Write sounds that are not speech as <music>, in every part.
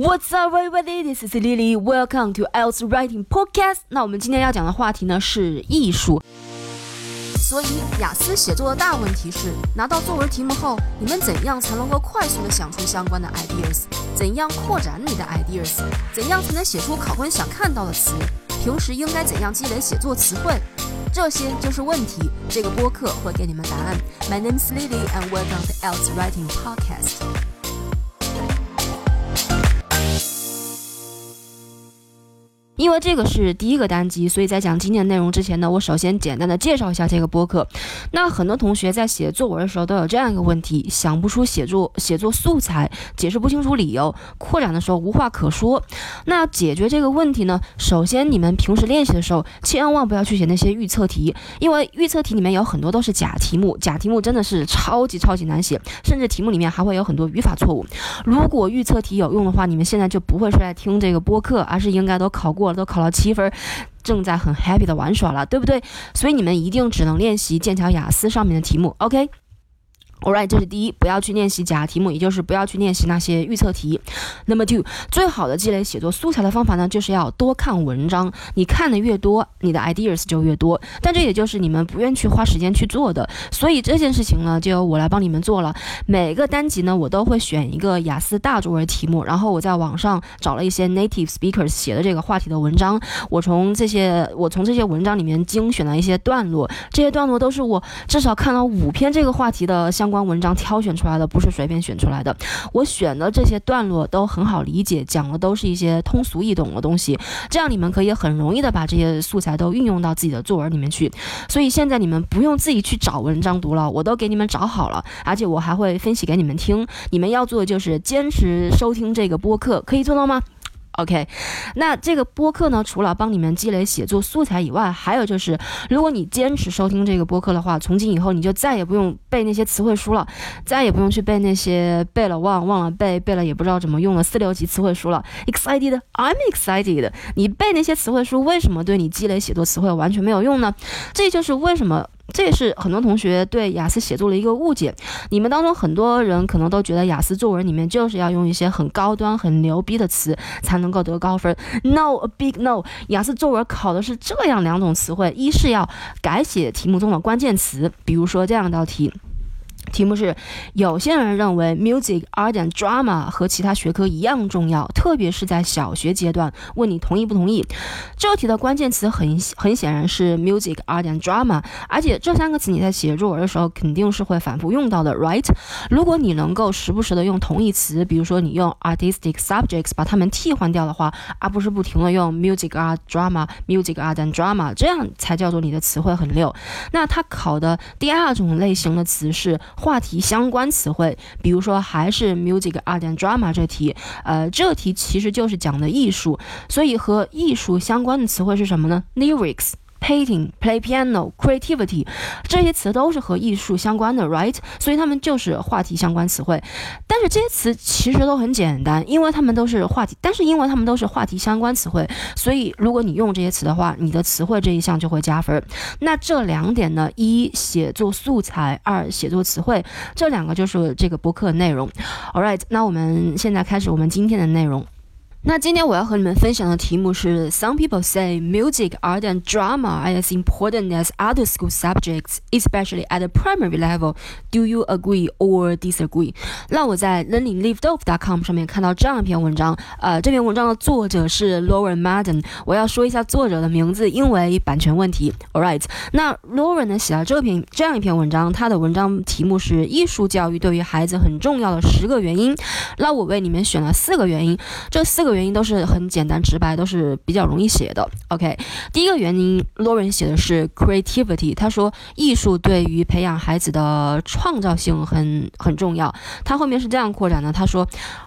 What's up, everybody? This is Lily. Welcome to IELTS Writing Podcast. 那我们今天要讲的话题呢是艺术。所以雅思写作的大问题是，拿到作文题目后，你们怎样才能够快速的想出相关的 ideas？怎样扩展你的 ideas？怎样才能写出考官想看到的词？平时应该怎样积累写作词汇？这些就是问题。这个播客会给你们答案。My name is Lily, and welcome to IELTS Writing Podcast. 因为这个是第一个单机，所以在讲今天的内容之前呢，我首先简单的介绍一下这个播客。那很多同学在写作文的时候都有这样一个问题：想不出写作写作素材，解释不清楚理由，扩展的时候无话可说。那要解决这个问题呢，首先你们平时练习的时候，千万不要去写那些预测题，因为预测题里面有很多都是假题目，假题目真的是超级超级难写，甚至题目里面还会有很多语法错误。如果预测题有用的话，你们现在就不会是来听这个播客，而是应该都考过。都考了七分，正在很 happy 的玩耍了，对不对？所以你们一定只能练习剑桥雅思上面的题目，OK？All right，这是第一，不要去练习假题目，也就是不要去练习那些预测题。那么 two，最好的积累写作素材的方法呢，就是要多看文章。你看的越多，你的 ideas 就越多。但这也就是你们不愿去花时间去做的。所以这件事情呢，就由我来帮你们做了。每个单集呢，我都会选一个雅思大作文题目，然后我在网上找了一些 native speakers 写的这个话题的文章。我从这些，我从这些文章里面精选了一些段落。这些段落都是我至少看了五篇这个话题的相。关文章挑选出来的不是随便选出来的，我选的这些段落都很好理解，讲的都是一些通俗易懂的东西，这样你们可以很容易的把这些素材都运用到自己的作文里面去。所以现在你们不用自己去找文章读了，我都给你们找好了，而且我还会分析给你们听。你们要做的就是坚持收听这个播客，可以做到吗？OK，那这个播客呢，除了帮你们积累写作素材以外，还有就是，如果你坚持收听这个播客的话，从今以后你就再也不用背那些词汇书了，再也不用去背那些背了忘忘了背，背了也不知道怎么用的四六级词汇书了。Excited，I'm excited。你背那些词汇书，为什么对你积累写作词汇完全没有用呢？这就是为什么。这也是很多同学对雅思写作的一个误解。你们当中很多人可能都觉得雅思作文里面就是要用一些很高端、很牛逼的词才能够得高分。No，a big no。雅思作文考的是这样两种词汇：一是要改写题目中的关键词，比如说这样一道题。题目是：有些人认为 music, art and drama 和其他学科一样重要，特别是在小学阶段。问你同意不同意？这题的关键词很很显然是 music, art and drama，而且这三个词你在写作文的时候肯定是会反复用到的，right？如果你能够时不时的用同义词，比如说你用 artistic subjects 把它们替换掉的话，而不是不停的用 music, art, drama, music, art and drama，这样才叫做你的词汇很溜。那它考的第二种类型的词是。话题相关词汇，比如说还是 music art and drama 这题，呃，这题其实就是讲的艺术，所以和艺术相关的词汇是什么呢？lyrics。Painting, play piano, creativity，这些词都是和艺术相关的，right？所以它们就是话题相关词汇。但是这些词其实都很简单，因为它们都是话题，但是因为它们都是话题相关词汇，所以如果你用这些词的话，你的词汇这一项就会加分。那这两点呢，一写作素材，二写作词汇，这两个就是这个播客内容。All right，那我们现在开始我们今天的内容。那今天我要和你们分享的题目是：Some people say music, art, and drama are as important as other school subjects, especially at the primary level. Do you agree or disagree？让我在 learninglivedove.com 上面看到这样一篇文章。呃，这篇文章的作者是 Lauren Madden。我要说一下作者的名字，因为版权问题。All right，那 Lauren 呢写了这篇这样一篇文章，他的文章题目是艺术教育对于孩子很重要的十个原因。那我为你们选了四个原因，这四个。原因都是很简单直白，都是比较容易写的。OK，第一个原因，Lauren 写的是 creativity。他说，艺术对于培养孩子的创造性很很重要。他后面是这样扩展的，他说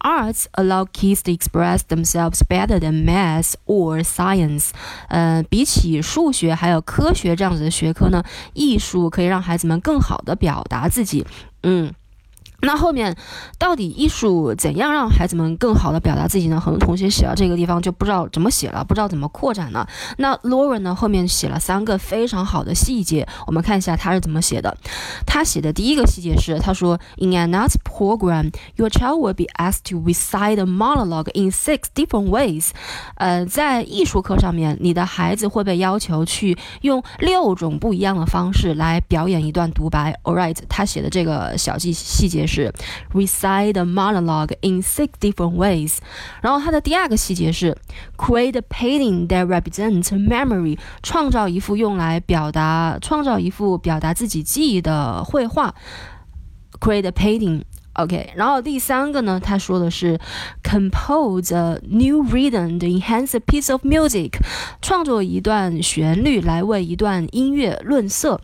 ，Arts allow kids to express themselves better than math or science。呃，比起数学还有科学这样子的学科呢，艺术可以让孩子们更好的表达自己。嗯。那后面到底艺术怎样让孩子们更好的表达自己呢？很多同学写到这个地方就不知道怎么写了，不知道怎么扩展了。那 Lauren 呢后面写了三个非常好的细节，我们看一下他是怎么写的。他写的第一个细节是，他说：In an art program, your child will be asked to recite a monologue in six different ways。呃，在艺术课上面，你的孩子会被要求去用六种不一样的方式来表演一段独白。All right，他写的这个小细细节是。是 recite a monologue in six different ways。然后它的第二个细节是 create a painting that represents memory，创造一幅用来表达、创造一幅表达自己记忆的绘画。create a painting。OK，然后第三个呢，他说的是 compose a new rhythm to enhance a piece of music，创作一段旋律来为一段音乐润色。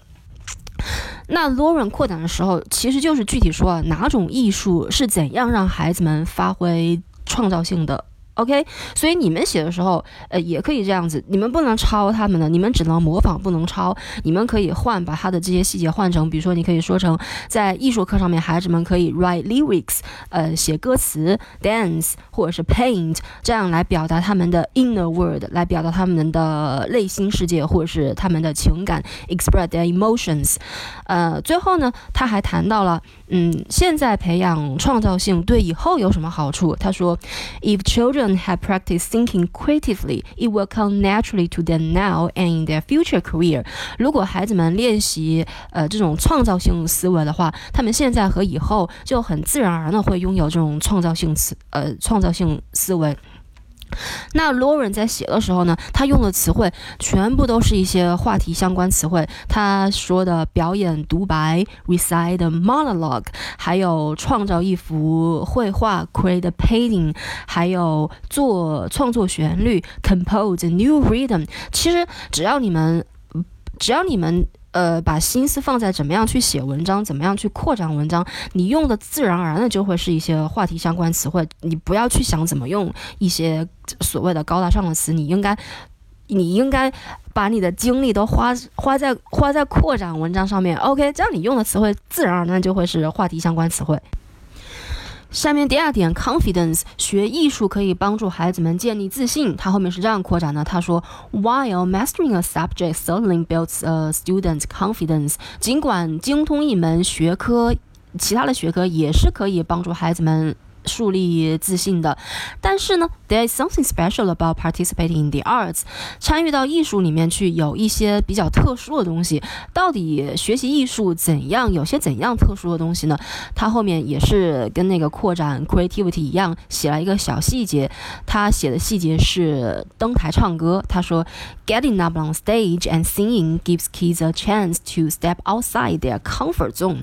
那 Lauren 扩展的时候，其实就是具体说啊哪种艺术是怎样让孩子们发挥创造性的。OK，所以你们写的时候，呃，也可以这样子。你们不能抄他们的，你们只能模仿，不能抄。你们可以换，把他的这些细节换成，比如说，你可以说成，在艺术课上面，孩子们可以 write lyrics，呃，写歌词，dance，或者是 paint，这样来表达他们的 inner world，来表达他们的内心世界，或者是他们的情感，express their emotions。呃，最后呢，他还谈到了，嗯，现在培养创造性对以后有什么好处？他说，if children have practiced thinking creatively, it will come naturally to them now and in their future career. 如果孩子们练习呃这种创造性思维的话，他们现在和以后就很自然而然的会拥有这种创造性思呃创造性思维。那 Lauren 在写的时候呢，他用的词汇全部都是一些话题相关词汇。他说的表演独白 （recite monologue），还有创造一幅绘画 （create a painting），还有做创作旋律 （compose a new rhythm）。其实只要你们，只要你们。呃，把心思放在怎么样去写文章，怎么样去扩展文章，你用的自然而然的就会是一些话题相关词汇。你不要去想怎么用一些所谓的高大上的词，你应该，你应该把你的精力都花花在花在扩展文章上面。OK，这样你用的词汇自然而然就会是话题相关词汇。下面第二点，confidence，学艺术可以帮助孩子们建立自信。他后面是这样扩展的，他说，While mastering a subject certainly builds a student's confidence，尽管精通一门学科，其他的学科也是可以帮助孩子们。树立自信的，但是呢，there is something special about participating in the arts，参与到艺术里面去，有一些比较特殊的东西。到底学习艺术怎样？有些怎样特殊的东西呢？他后面也是跟那个扩展 creativity 一样，写了一个小细节。他写的细节是登台唱歌。他说，getting up on stage and singing gives kids a chance to step outside their comfort zone。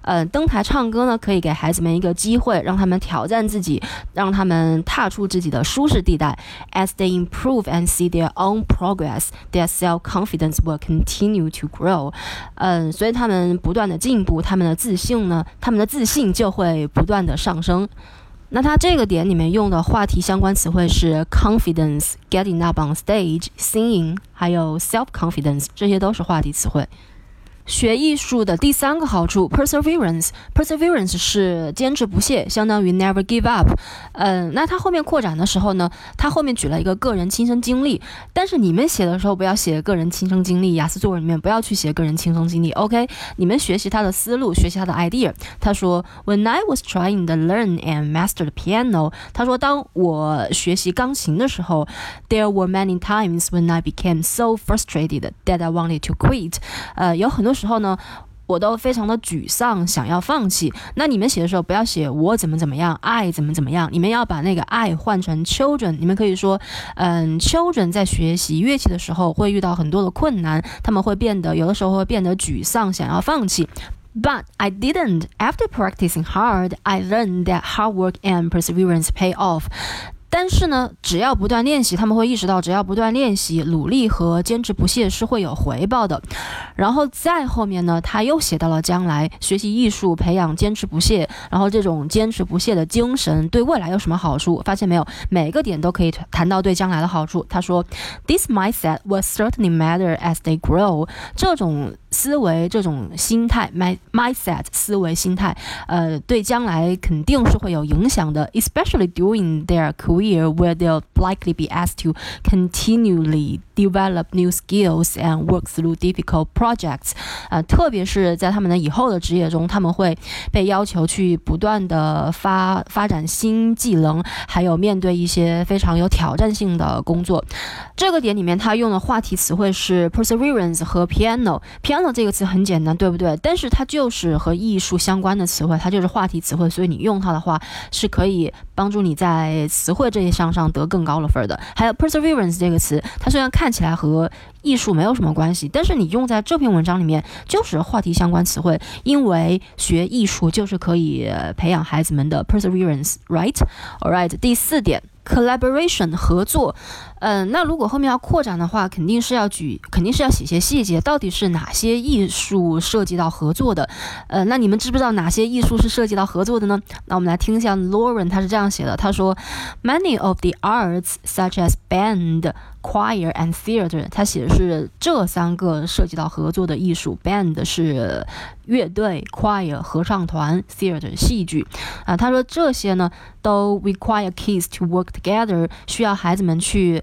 呃，登台唱歌呢，可以给孩子们一个机会，让他们挑。挑战自己，让他们踏出自己的舒适地带。As they improve and see their own progress, their self-confidence will continue to grow。嗯，所以他们不断的进步，他们的自信呢，他们的自信就会不断的上升。那他这个点里面用的话题相关词汇是 confidence、getting up on stage、singing，还有 self-confidence，这些都是话题词汇。学艺术的第三个好处，perseverance，perseverance 是坚持不懈，相当于 never give up。嗯，那他后面扩展的时候呢，他后面举了一个个人亲身经历，但是你们写的时候不要写个人亲身经历，雅思作文里面不要去写个人亲身经历，OK？你们学习他的思路，学习他的 idea。他说，When I was trying to learn and master the piano，他说当我学习钢琴的时候，there were many times when I became so frustrated that I wanted to quit。呃，有很多。时候呢，我都非常的沮丧，想要放弃。那你们写的时候不要写我怎么怎么样，爱怎么怎么样，你们要把那个爱换成 children。你们可以说，嗯，children 在学习乐器的时候会遇到很多的困难，他们会变得有的时候会变得沮丧，想要放弃。But I didn't. After practicing hard, I learned that hard work and perseverance pay off. 但是呢，只要不断练习，他们会意识到，只要不断练习、努力和坚持不懈是会有回报的。然后再后面呢，他又写到了将来学习艺术、培养坚持不懈，然后这种坚持不懈的精神对未来有什么好处？发现没有，每个点都可以谈到对将来的好处。他说，This mindset will certainly matter as they grow。这种思维这种心态，my mindset 思维心态，呃，对将来肯定是会有影响的，especially during their career where they'll likely be asked to continually develop new skills and work through difficult projects。呃，特别是在他们的以后的职业中，他们会被要求去不断的发发展新技能，还有面对一些非常有挑战性的工作。这个点里面，他用的话题词汇是 perseverance 和 piano。piano 这个词很简单，对不对？但是它就是和艺术相关的词汇，它就是话题词汇，所以你用它的话是可以帮助你在词汇这一项上得更高的分的。还有 perseverance 这个词，它虽然看起来和艺术没有什么关系，但是你用在这篇文章里面就是话题相关词汇，因为学艺术就是可以培养孩子们的 perseverance，right？All <laughs> right，第四点。Collaboration 合作，嗯，那如果后面要扩展的话，肯定是要举，肯定是要写些细节，到底是哪些艺术涉及到合作的？呃，那你们知不知道哪些艺术是涉及到合作的呢？那我们来听一下 Lauren，他是这样写的，他说，Many of the arts such as band。Choir and theater，他写的是这三个涉及到合作的艺术。Band 是乐队，Choir 合唱团，theater 戏剧。啊，他说这些呢都 require kids to work together，需要孩子们去。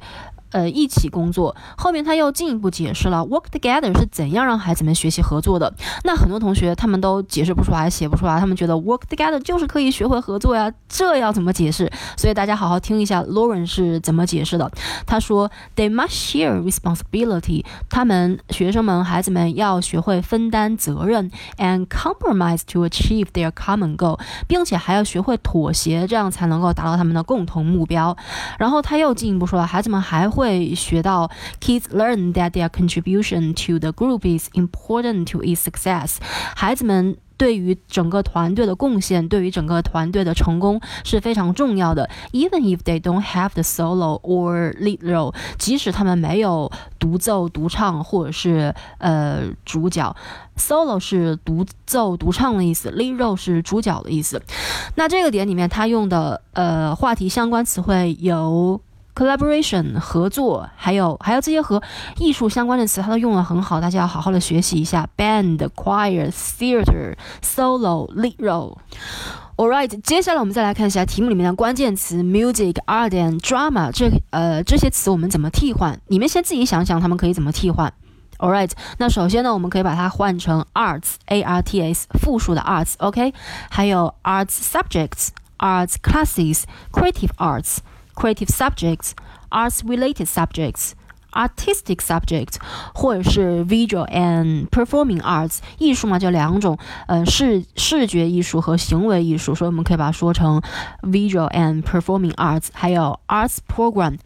呃，一起工作。后面他又进一步解释了 work together 是怎样让孩子们学习合作的。那很多同学他们都解释不出来，写不出来，他们觉得 work together 就是可以学会合作呀，这要怎么解释？所以大家好好听一下 Lauren 是怎么解释的。他说，They must share responsibility。他们学生们、孩子们要学会分担责任，and compromise to achieve their common goal，并且还要学会妥协，这样才能够达到他们的共同目标。然后他又进一步说了，孩子们还会。会学到，kids learn that their contribution to the group is important to its success。孩子们对于整个团队的贡献，对于整个团队的成功是非常重要的。Even if they don't have the solo or lead role，即使他们没有独奏、独唱或者是呃主角，solo 是独奏、独唱的意思，lead role 是主角的意思。那这个点里面，他用的呃话题相关词汇有。Collaboration 合作，还有还有这些和艺术相关的词，它都用的很好，大家要好好的学习一下。Band, choir, theater, solo, lead role. All right，接下来我们再来看一下题目里面的关键词 music, art and drama 这呃这些词我们怎么替换？你们先自己想想，他们可以怎么替换？All right，那首先呢，我们可以把它换成 arts, a r t s 复数的 arts，OK？还有 arts subjects, arts classes, creative arts。Creative subjects, arts related subjects, artistic subjects，或者是 visual and performing arts，艺术嘛就两种，呃视视觉艺术和行为艺术，所以我们可以把它说成 visual and performing arts，还有 arts program。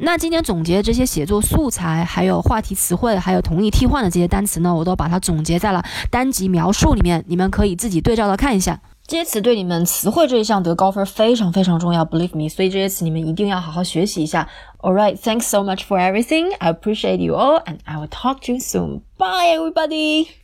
那今天总结这些写作素材，还有话题词汇，还有同义替换的这些单词呢，我都把它总结在了单集描述里面，你们可以自己对照的看一下。这些词对你们词汇这一项得高分非常非常重要，believe me。所以这些词你们一定要好好学习一下。All right, thanks so much for everything. I appreciate you all, and I will talk to you soon. Bye, everybody.